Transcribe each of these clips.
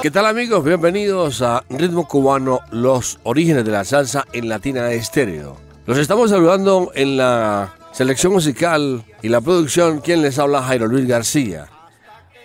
¿Qué tal amigos? Bienvenidos a Ritmo Cubano, los orígenes de la salsa en Latina Estéreo. Los estamos saludando en la selección musical y la producción, quien les habla Jairo Luis García.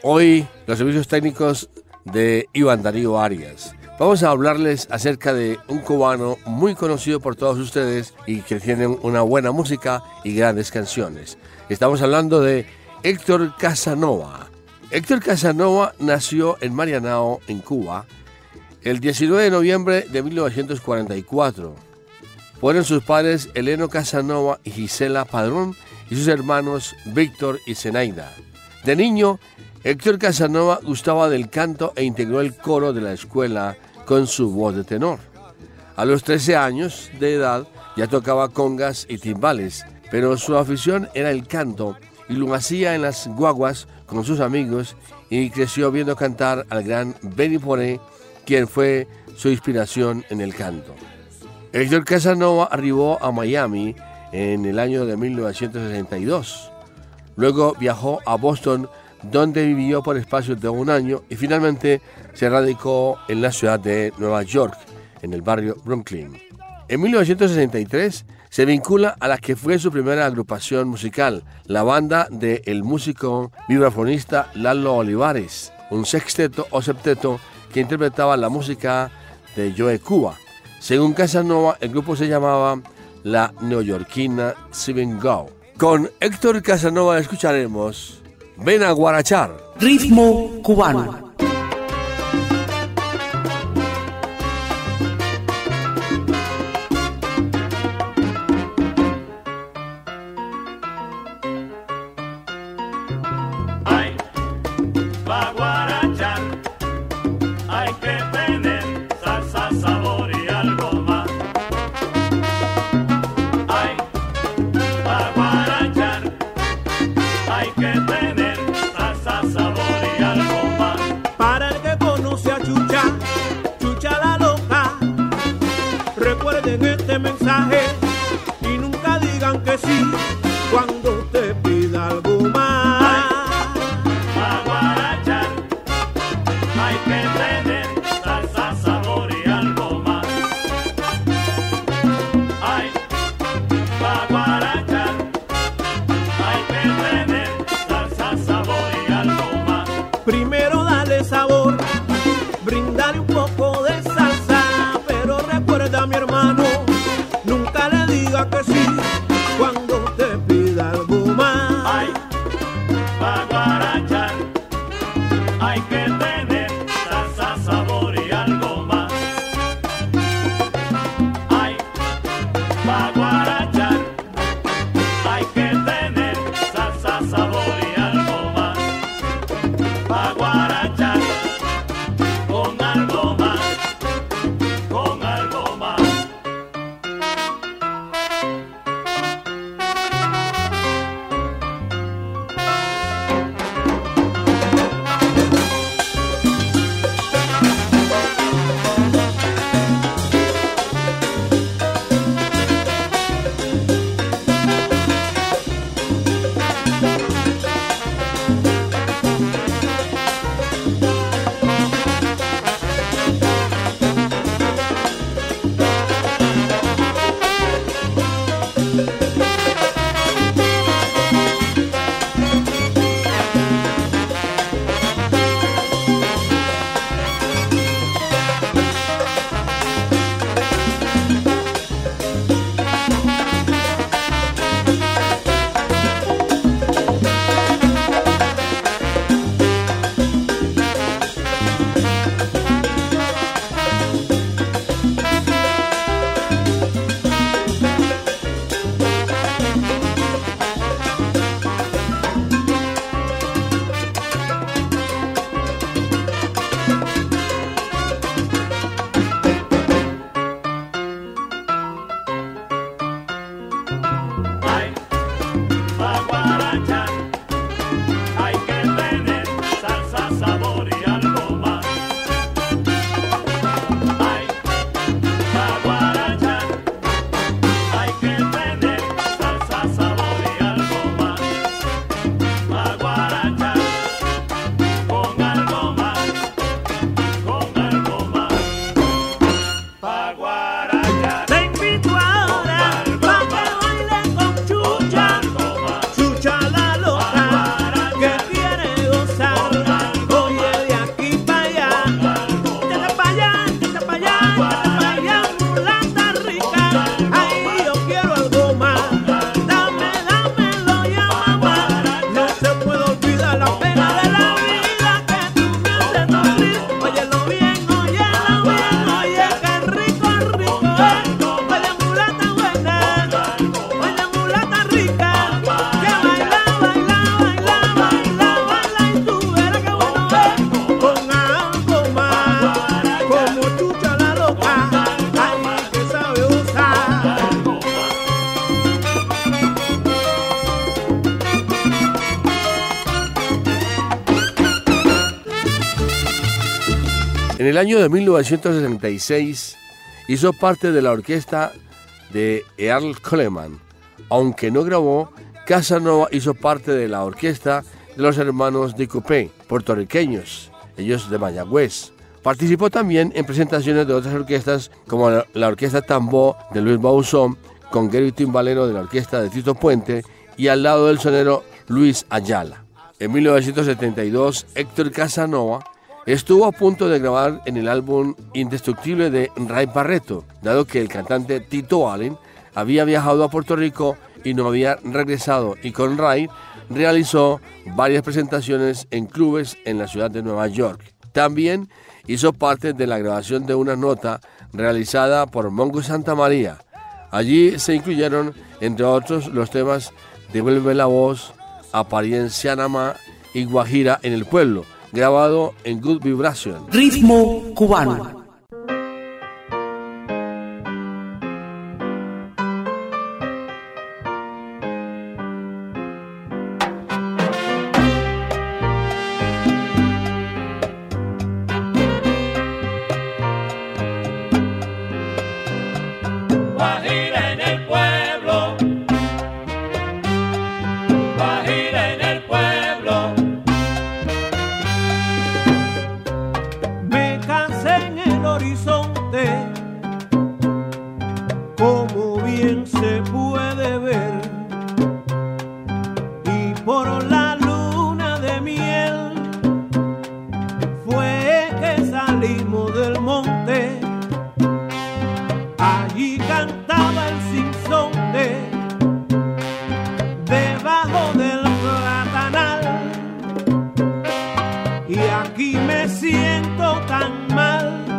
Hoy los servicios técnicos de Iván Darío Arias. Vamos a hablarles acerca de un cubano muy conocido por todos ustedes y que tiene una buena música y grandes canciones. Estamos hablando de Héctor Casanova. Héctor Casanova nació en Marianao, en Cuba, el 19 de noviembre de 1944. Fueron sus padres Eleno Casanova y Gisela Padrón y sus hermanos Víctor y Zenaida. De niño, Héctor Casanova gustaba del canto e integró el coro de la escuela con su voz de tenor. A los 13 años de edad ya tocaba congas y timbales, pero su afición era el canto y lo hacía en las guaguas con sus amigos y creció viendo cantar al gran Benny Poré, quien fue su inspiración en el canto. Héctor Casanova arribó a Miami en el año de 1962. Luego viajó a Boston, donde vivió por espacio de un año y finalmente se radicó en la ciudad de Nueva York, en el barrio Brooklyn. En 1963 se vincula a la que fue su primera agrupación musical, la banda del el músico vibrafonista Lalo Olivares, un sexteto o septeto que interpretaba la música de Joe Cuba. Según Casanova, el grupo se llamaba la neoyorquina Seven Go. Con Héctor Casanova escucharemos Ven a Guarachar. Ritmo cubano. El año de 1966 hizo parte de la orquesta de Earl Coleman. Aunque no grabó, Casanova hizo parte de la orquesta de los hermanos de Coupé, puertorriqueños, ellos de Mayagüez. Participó también en presentaciones de otras orquestas como la Orquesta Tambó de Luis Bauzón, con Gary Timbaleno de la Orquesta de Tito Puente y al lado del sonero Luis Ayala. En 1972, Héctor Casanova estuvo a punto de grabar en el álbum Indestructible de Ray Barreto, dado que el cantante Tito Allen había viajado a Puerto Rico y no había regresado, y con Ray realizó varias presentaciones en clubes en la ciudad de Nueva York. También hizo parte de la grabación de una nota realizada por Mongo Santa María. Allí se incluyeron, entre otros, los temas Devuelve la voz, Apariencia Nama y Guajira en el pueblo, grabado en Good Vibration. Ritmo cubano. y aquí me siento tan mal.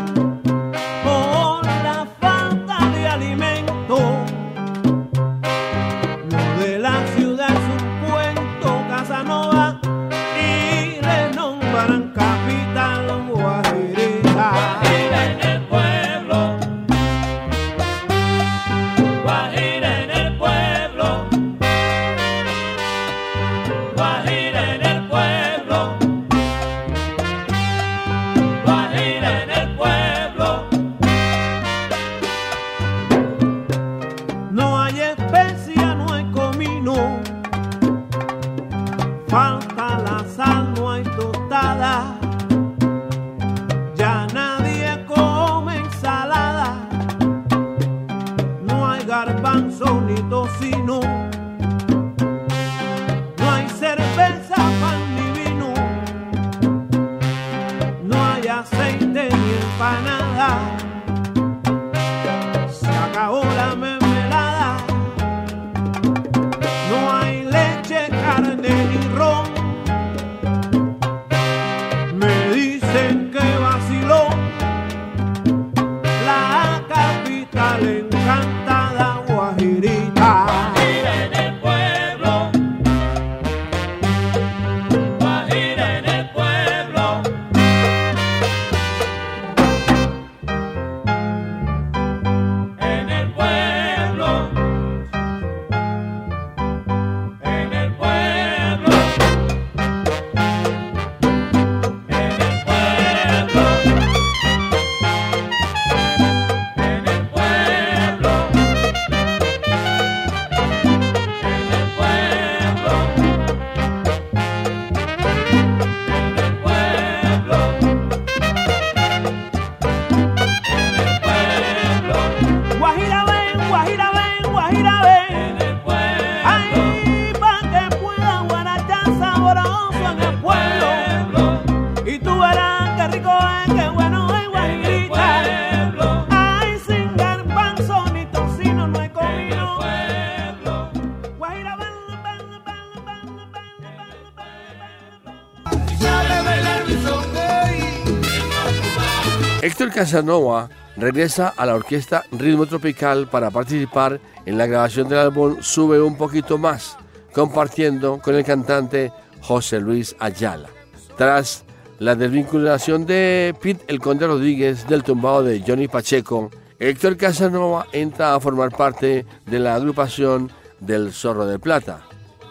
Casanova regresa a la orquesta Ritmo Tropical para participar en la grabación del álbum Sube un poquito más, compartiendo con el cantante José Luis Ayala. Tras la desvinculación de Pete El Conde Rodríguez del tumbado de Johnny Pacheco, Héctor Casanova entra a formar parte de la agrupación del Zorro de Plata.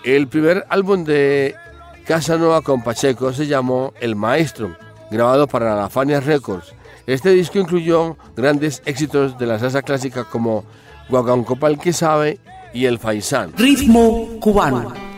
El primer álbum de Casanova con Pacheco se llamó El Maestro, grabado para la Fania Records Este disco incluyó grandes éxitos de la salsa clásica como Guaguancopal que sabe y El Faisán. Ritmo cubano.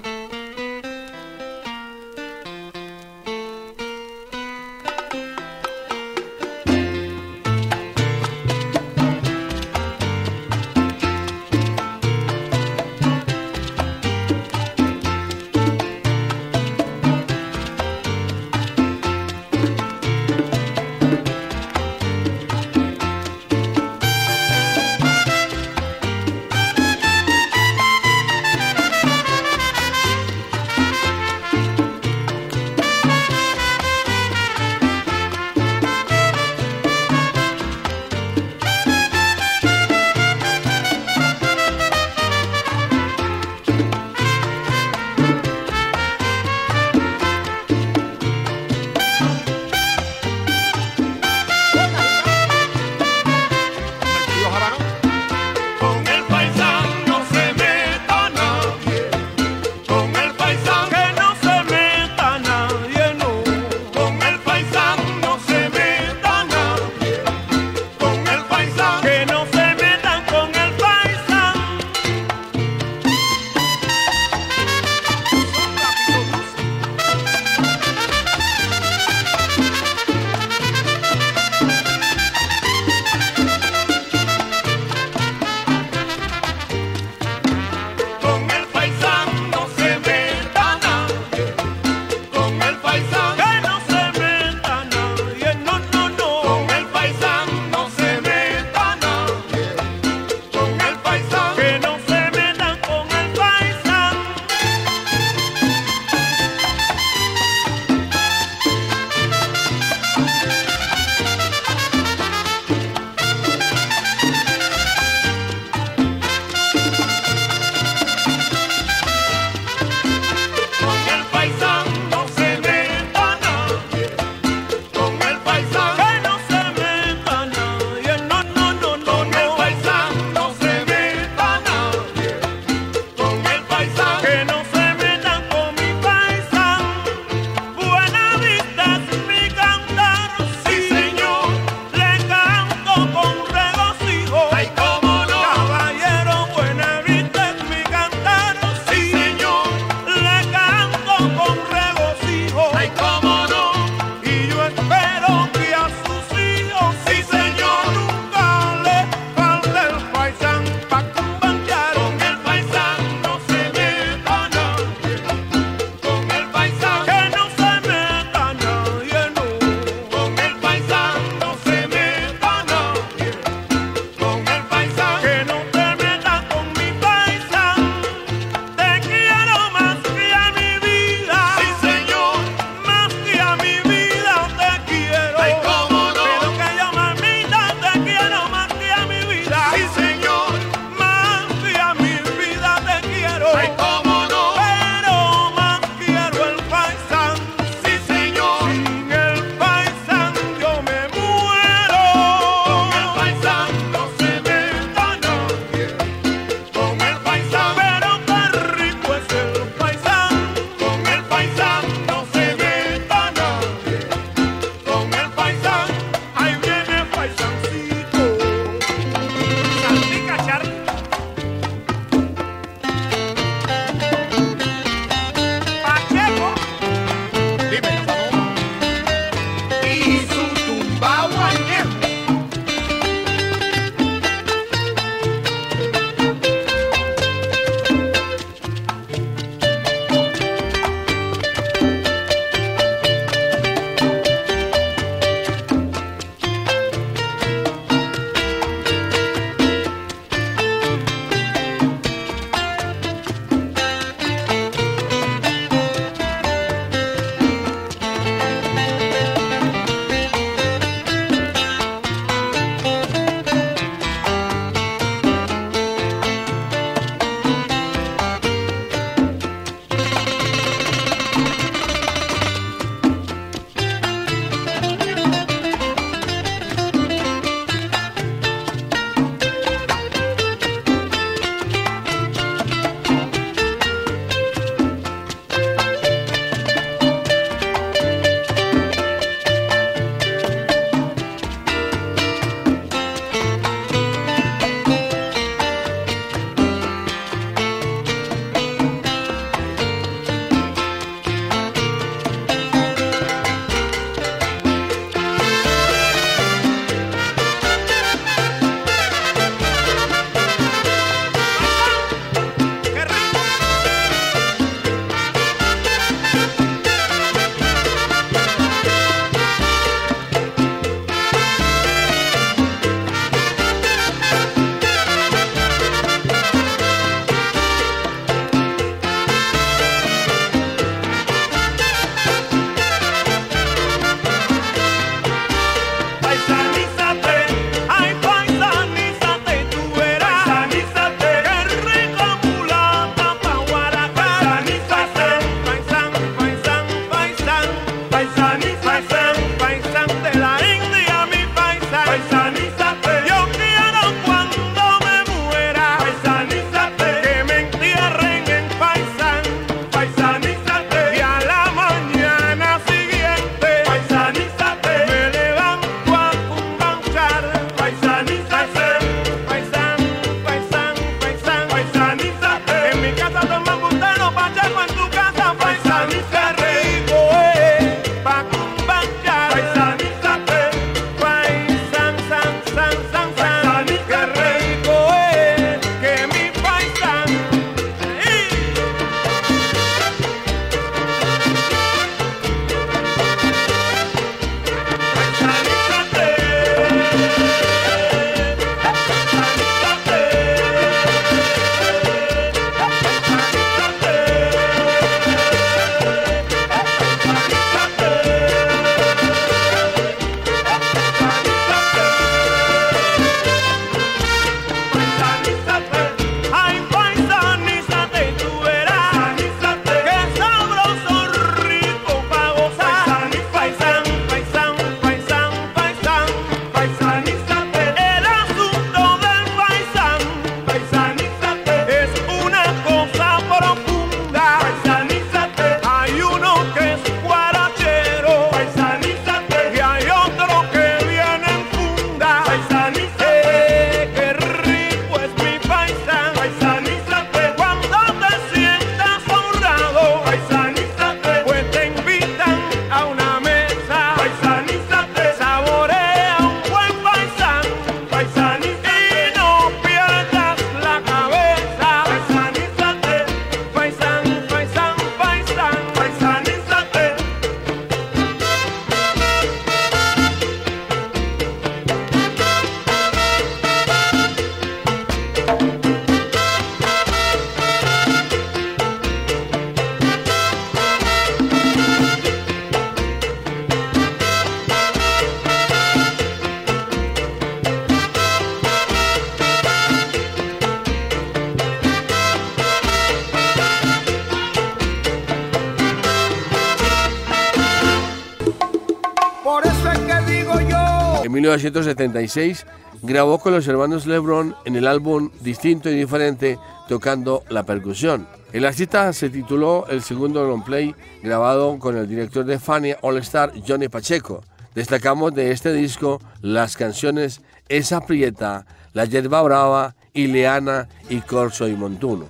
1976 grabó con los hermanos LeBron en el álbum Distinto y Diferente tocando la percusión. El artista se tituló el segundo long play grabado con el director de Fania All Star Johnny Pacheco. Destacamos de este disco las canciones Esa Prieta, La Yerba Brava, Ileana y Corso y Montuno.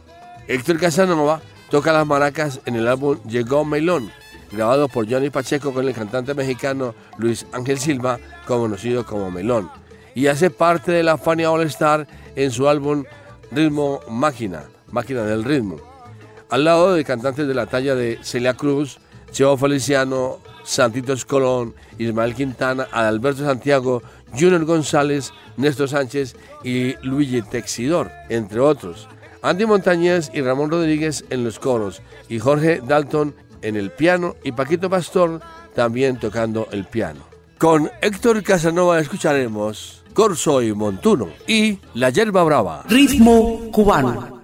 Héctor Casanova toca las maracas en el álbum Llegó Melón, grabado por Johnny Pacheco con el cantante mexicano Luis Ángel Silva, conocido como Melón, y hace parte de la Fania All Star en su álbum Ritmo Máquina, Máquina del Ritmo, al lado de cantantes de la talla de Celia Cruz, Cheo Feliciano, Santitos Colón, Ismael Quintana, Alberto Santiago, Junior González, Néstor Sánchez y Luigi Texidor, entre otros. Andy Montañez y Ramón Rodríguez en los coros y Jorge Dalton en el piano y Paquito Pastor también tocando el piano. Con Héctor Casanova escucharemos Corso y Montuno y La Yerba Brava. Ritmo cubano.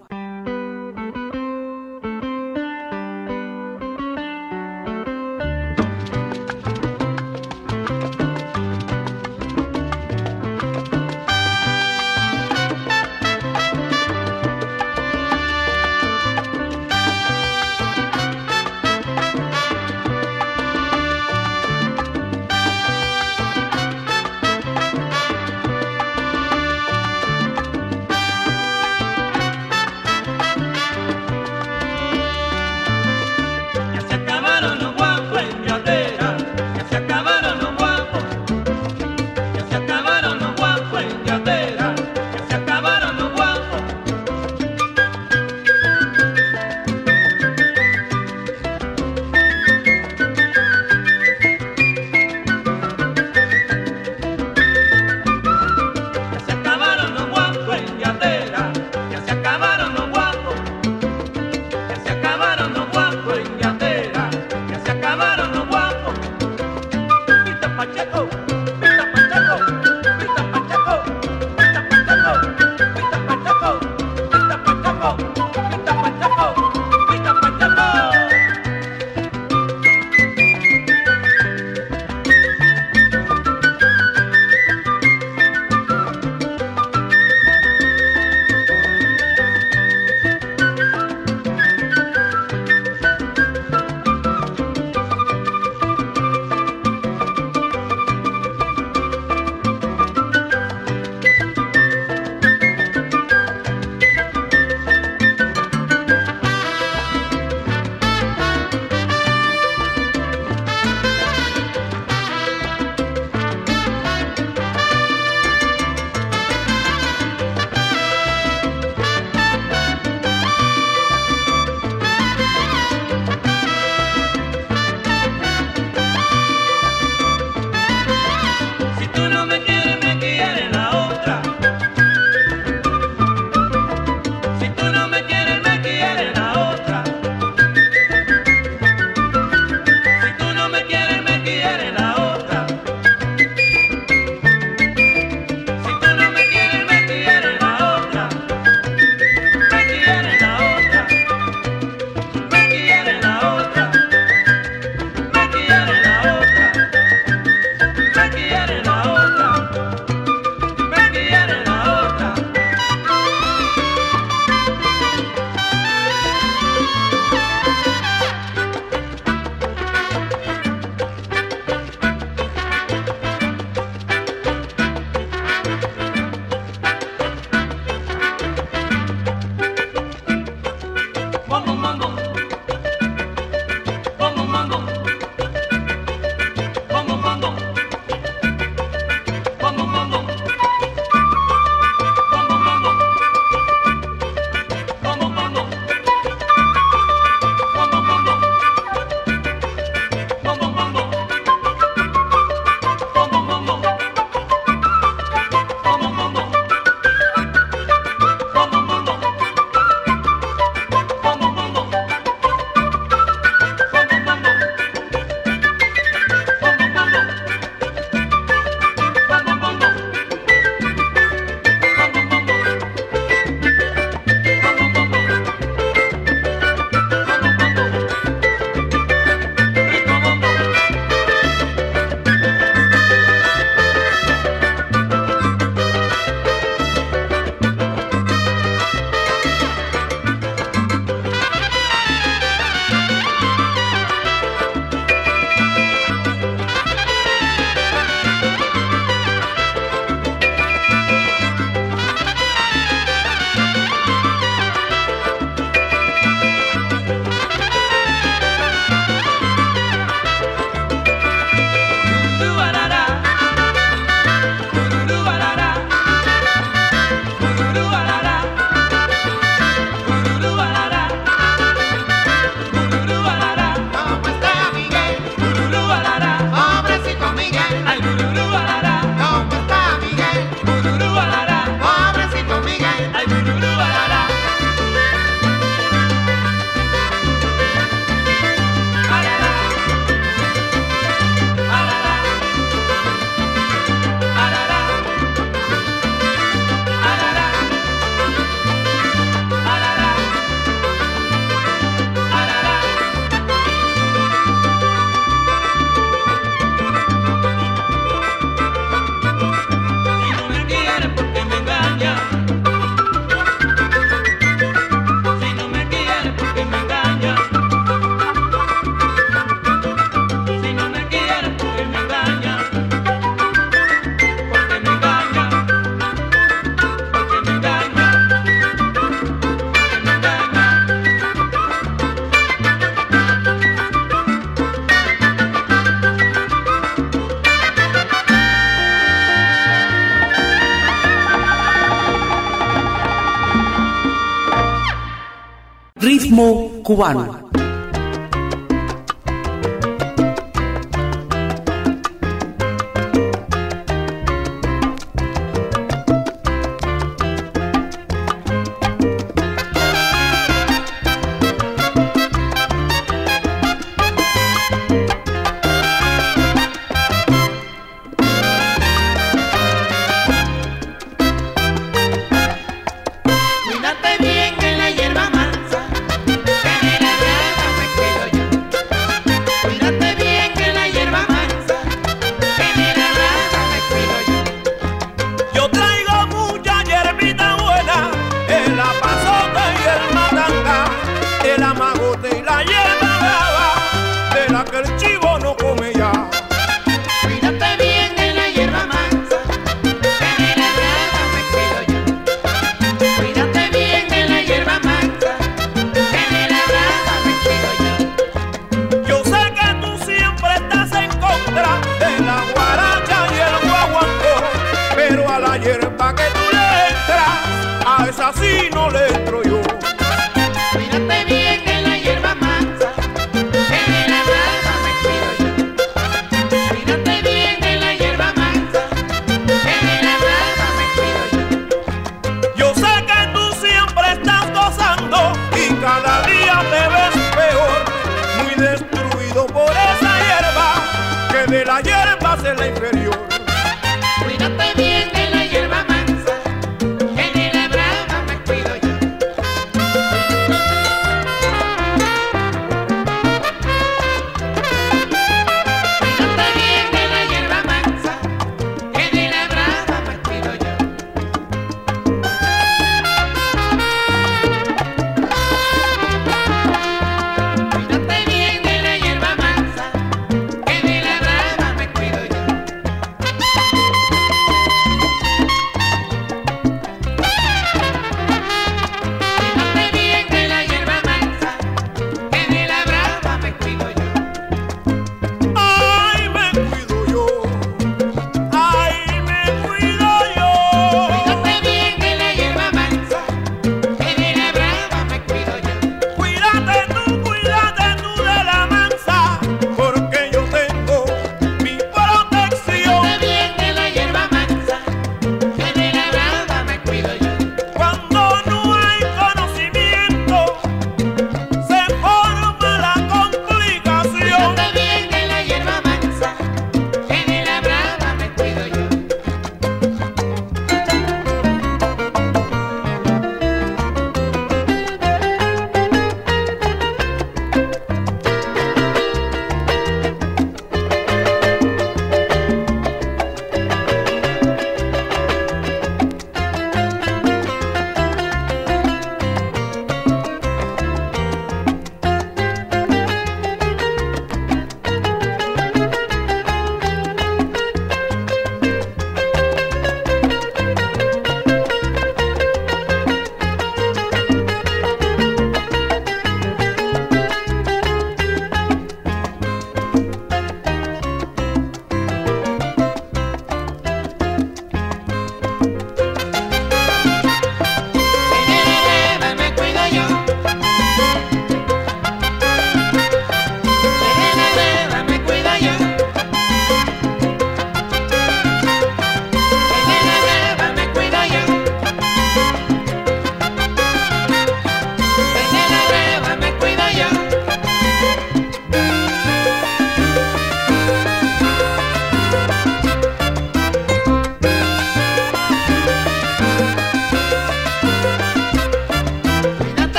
Cubano.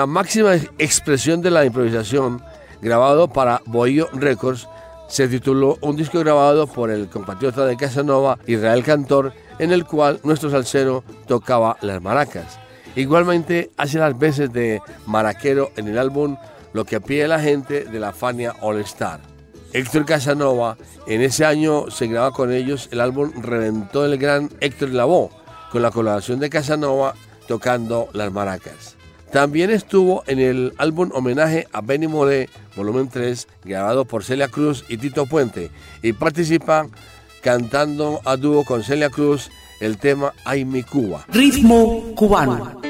La máxima expresión de la improvisación, grabado para Bohío Records, se tituló un disco grabado por el compatriota de Casanova, Israel Cantor, en el cual nuestro salsero tocaba las maracas. Igualmente hace las veces de maraquero en el álbum Lo que pide la gente de la Fania All Star. Héctor Casanova, en ese año se graba con ellos el álbum Reventó el gran Héctor Lavoe, con la colaboración de Casanova tocando las maracas. También estuvo en el álbum homenaje a Benny Moré, volumen 3, grabado por Celia Cruz y Tito Puente, y participa cantando a dúo con Celia Cruz el tema Ay mi Cuba. Ritmo cubano.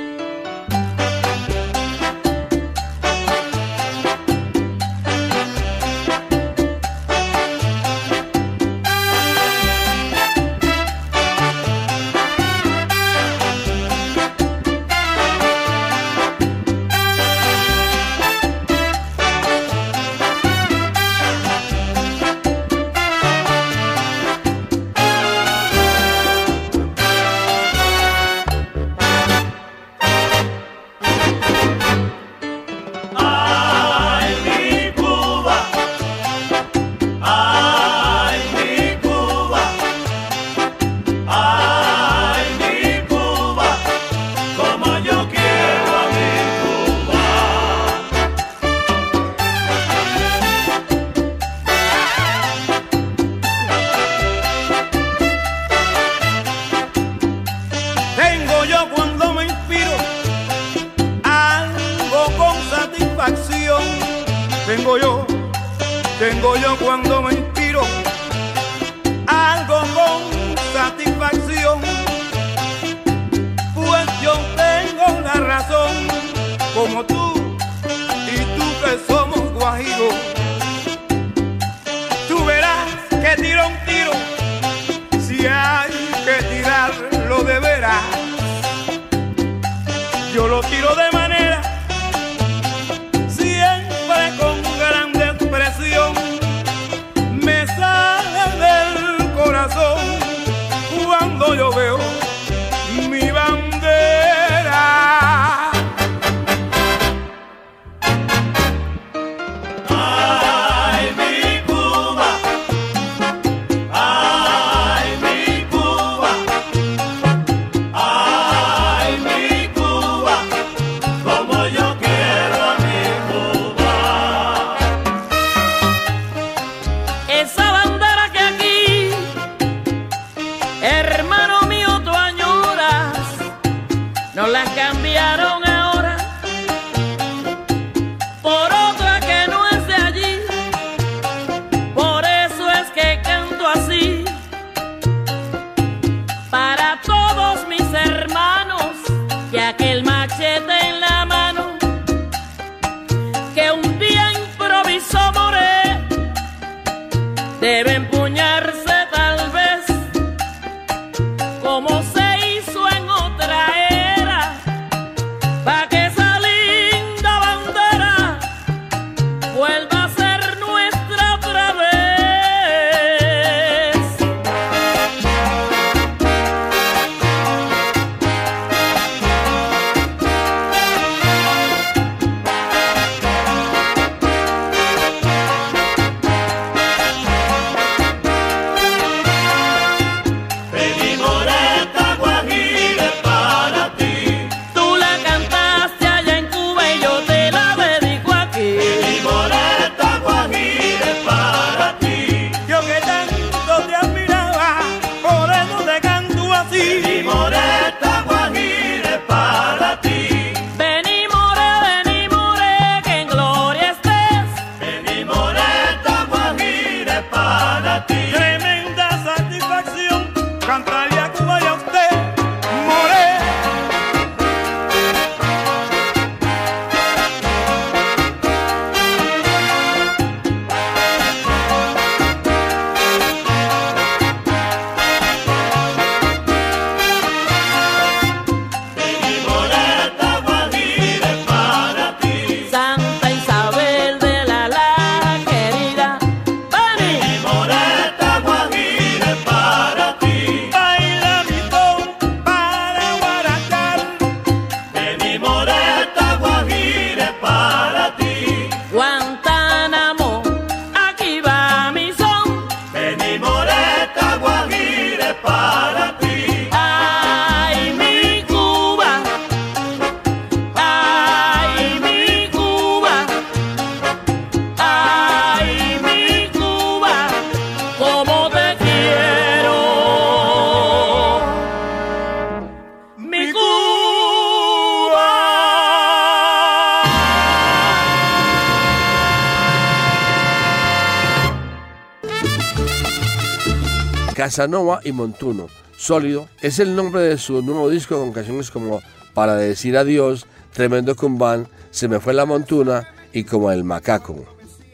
Casanova y Montuno. Sólido es el nombre de su nuevo disco con canciones como Para decir adiós, Tremendo Cumbán, Se me fue la montuna y Como el macaco.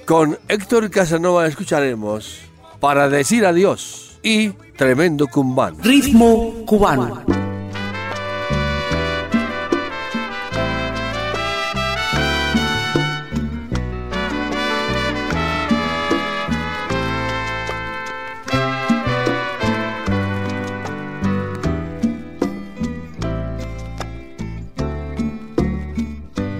Con Héctor Casanova escucharemos Para decir adiós y Tremendo Cumbán. Ritmo cubano.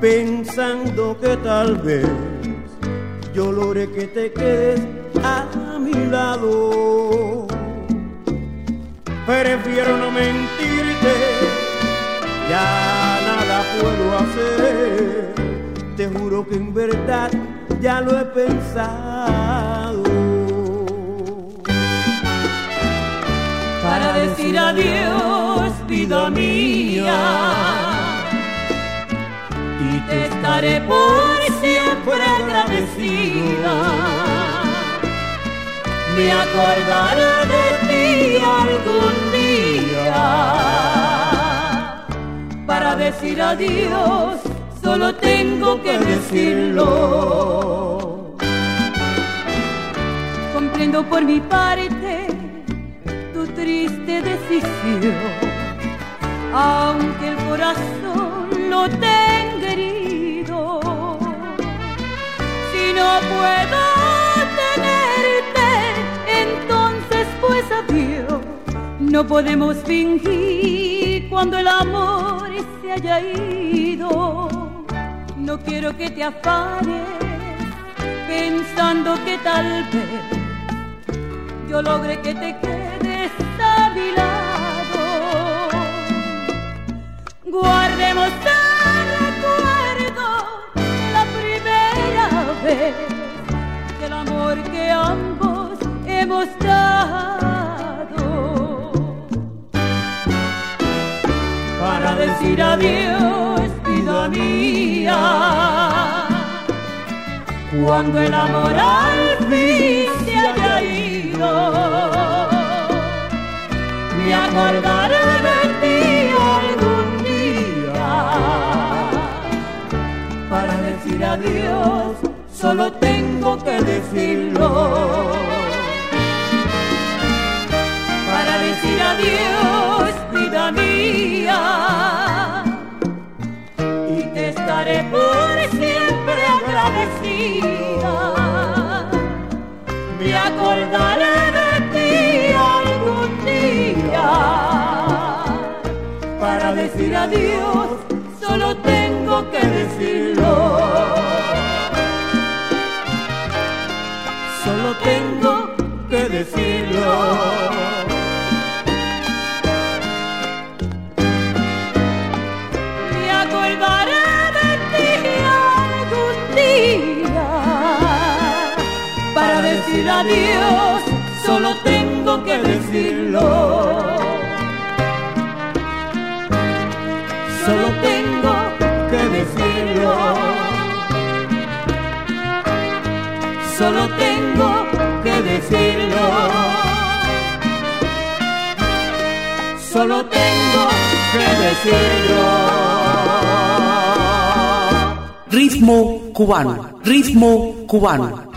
pensando que tal vez yo logre que te quedes a mi lado. Prefiero no mentirte, ya nada puedo hacer. Te juro que en verdad ya lo he pensado. Para decir adiós, vida mía te estaré por siempre agradecida. Me acordaré de ti algún día. Para decir adiós, solo tengo que decirlo. Comprendo por mi parte tu triste decisión, aunque el corazón lo tenga no puedo tenerte, entonces pues adiós. No podemos fingir cuando el amor se haya ido. No quiero que te afanes pensando que tal vez yo logre que te quedes a. Guardemos que ambos hemos dado. Para decir adiós, vida mía, cuando el amor al fin se haya ido, me acordaré de ti algún día para decir adiós solo tengo que decirlo. Para decir adiós, vida mía, y te estaré por siempre agradecida. Me acordaré de ti algún día. Para decir adiós, solo tengo que decirlo. Solo tengo que decirlo. Me decirlo. Solo tengo que decirlo. Ritmo cubano, ritmo cubano.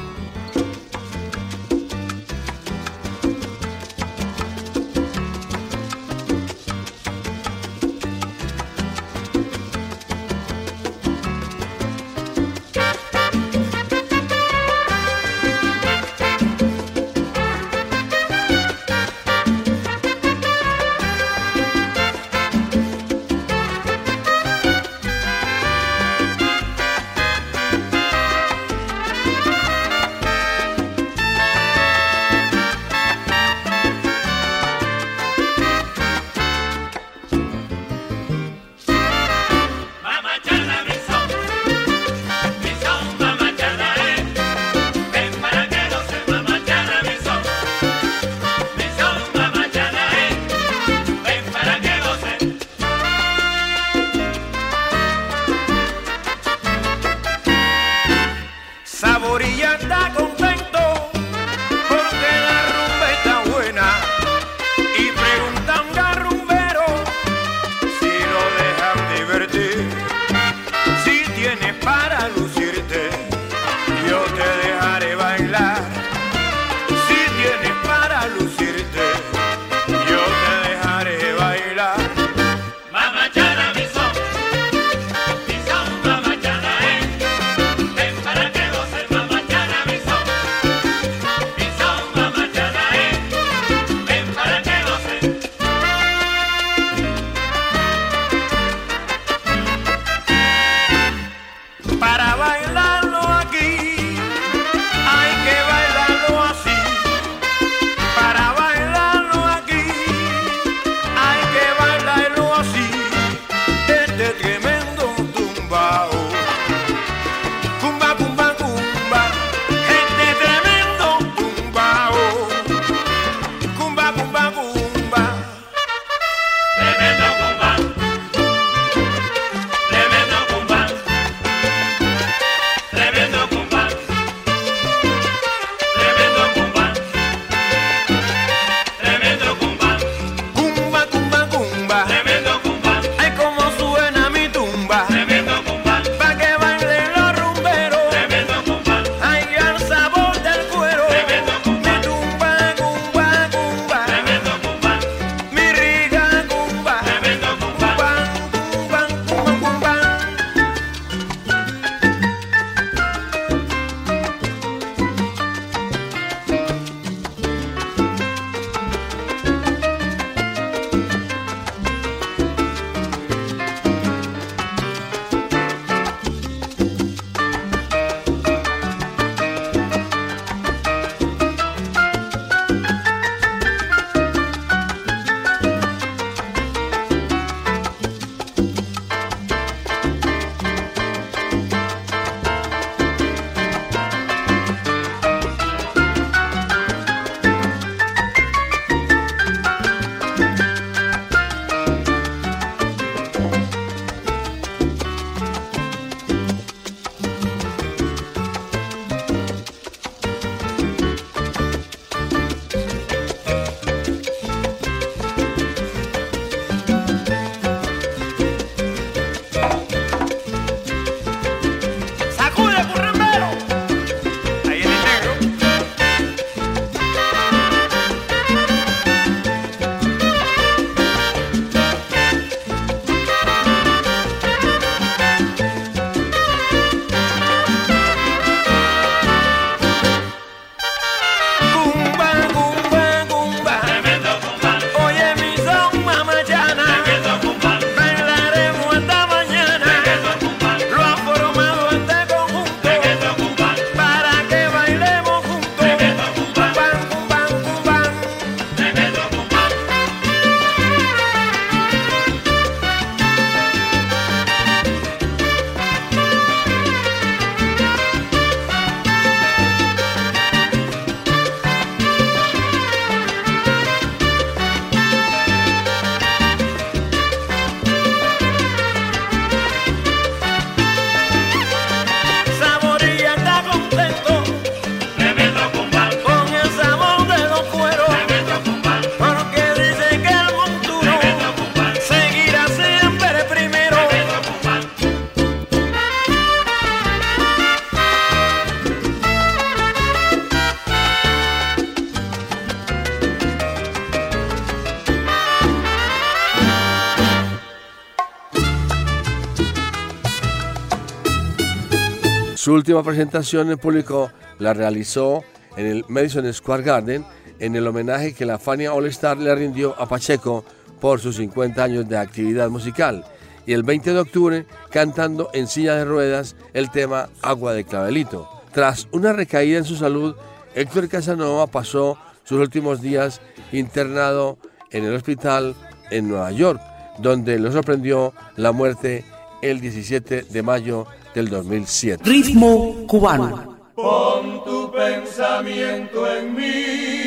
Su última presentación en público la realizó en el Madison Square Garden en el homenaje que la Fania All Star le rindió a Pacheco por sus 50 años de actividad musical y el 20 de octubre cantando en silla de ruedas el tema Agua de Clavelito. Tras una recaída en su salud, Héctor Casanova pasó sus últimos días internado en el hospital en Nueva York, donde lo sorprendió la muerte el 17 de mayo del 2007. Ritmo cubano. Pon tu pensamiento en mí.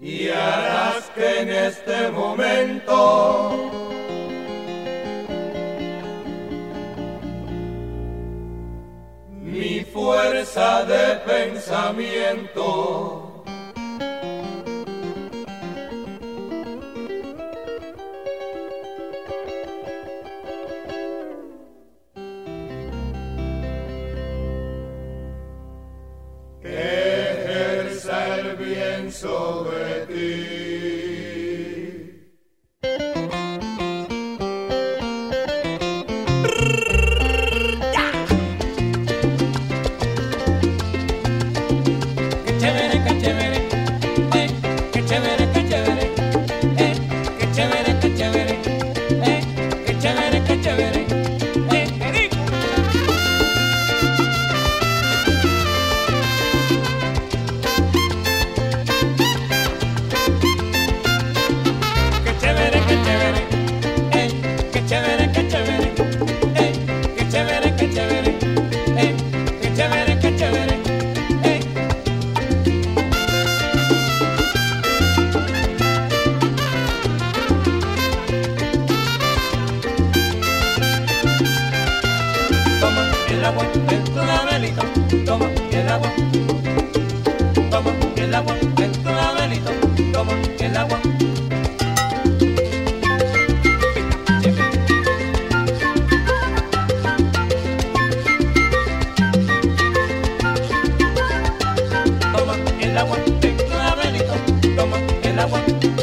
Y harás que en este momento de pensamiento. água.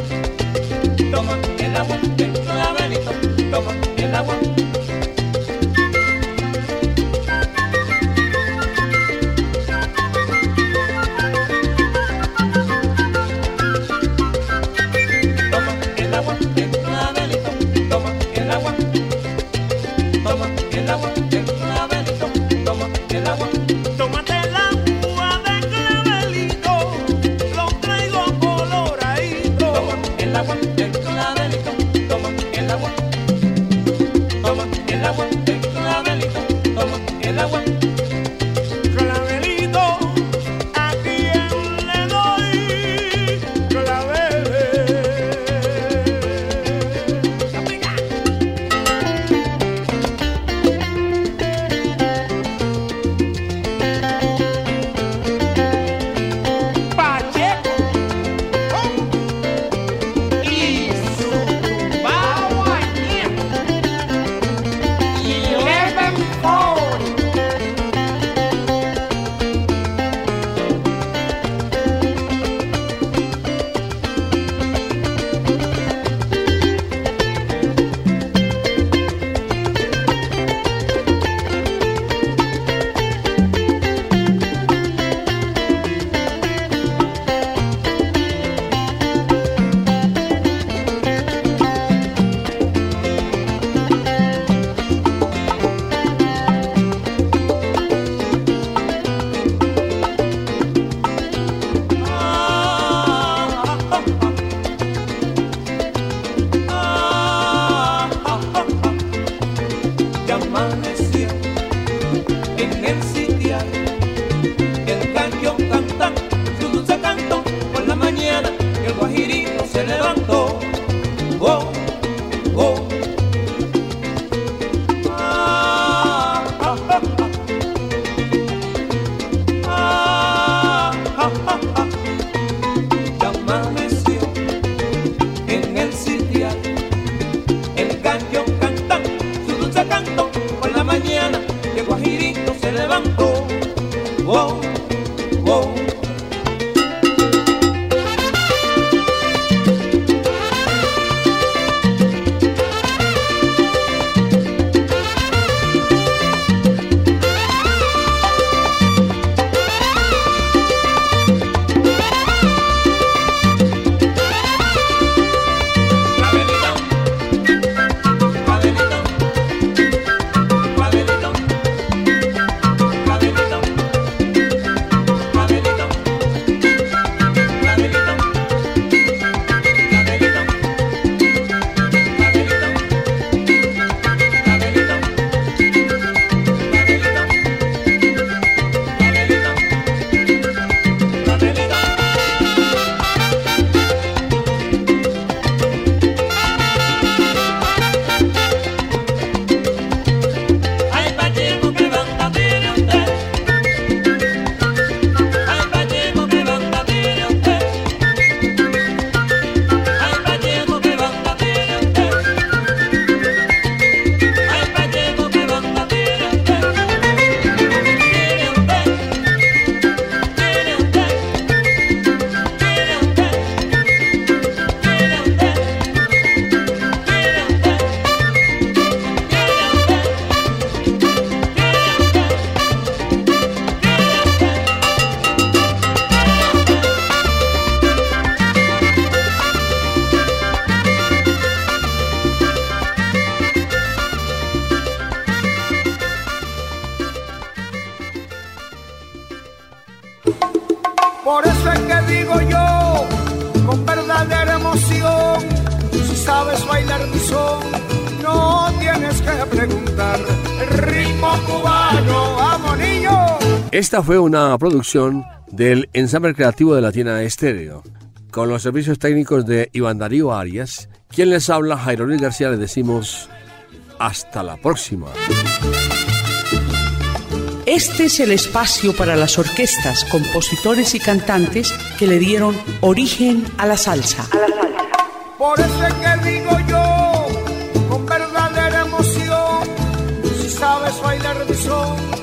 Esta fue una producción del ensamble creativo de Latina Estéreo, con los servicios técnicos de Iván Darío Arias. Quien les habla, Jairo Luis García, les decimos hasta la próxima. Este es el espacio para las orquestas, compositores y cantantes que le dieron origen a la salsa. Por eso es que digo yo, con verdadera emoción, si sabes bailar son, tienes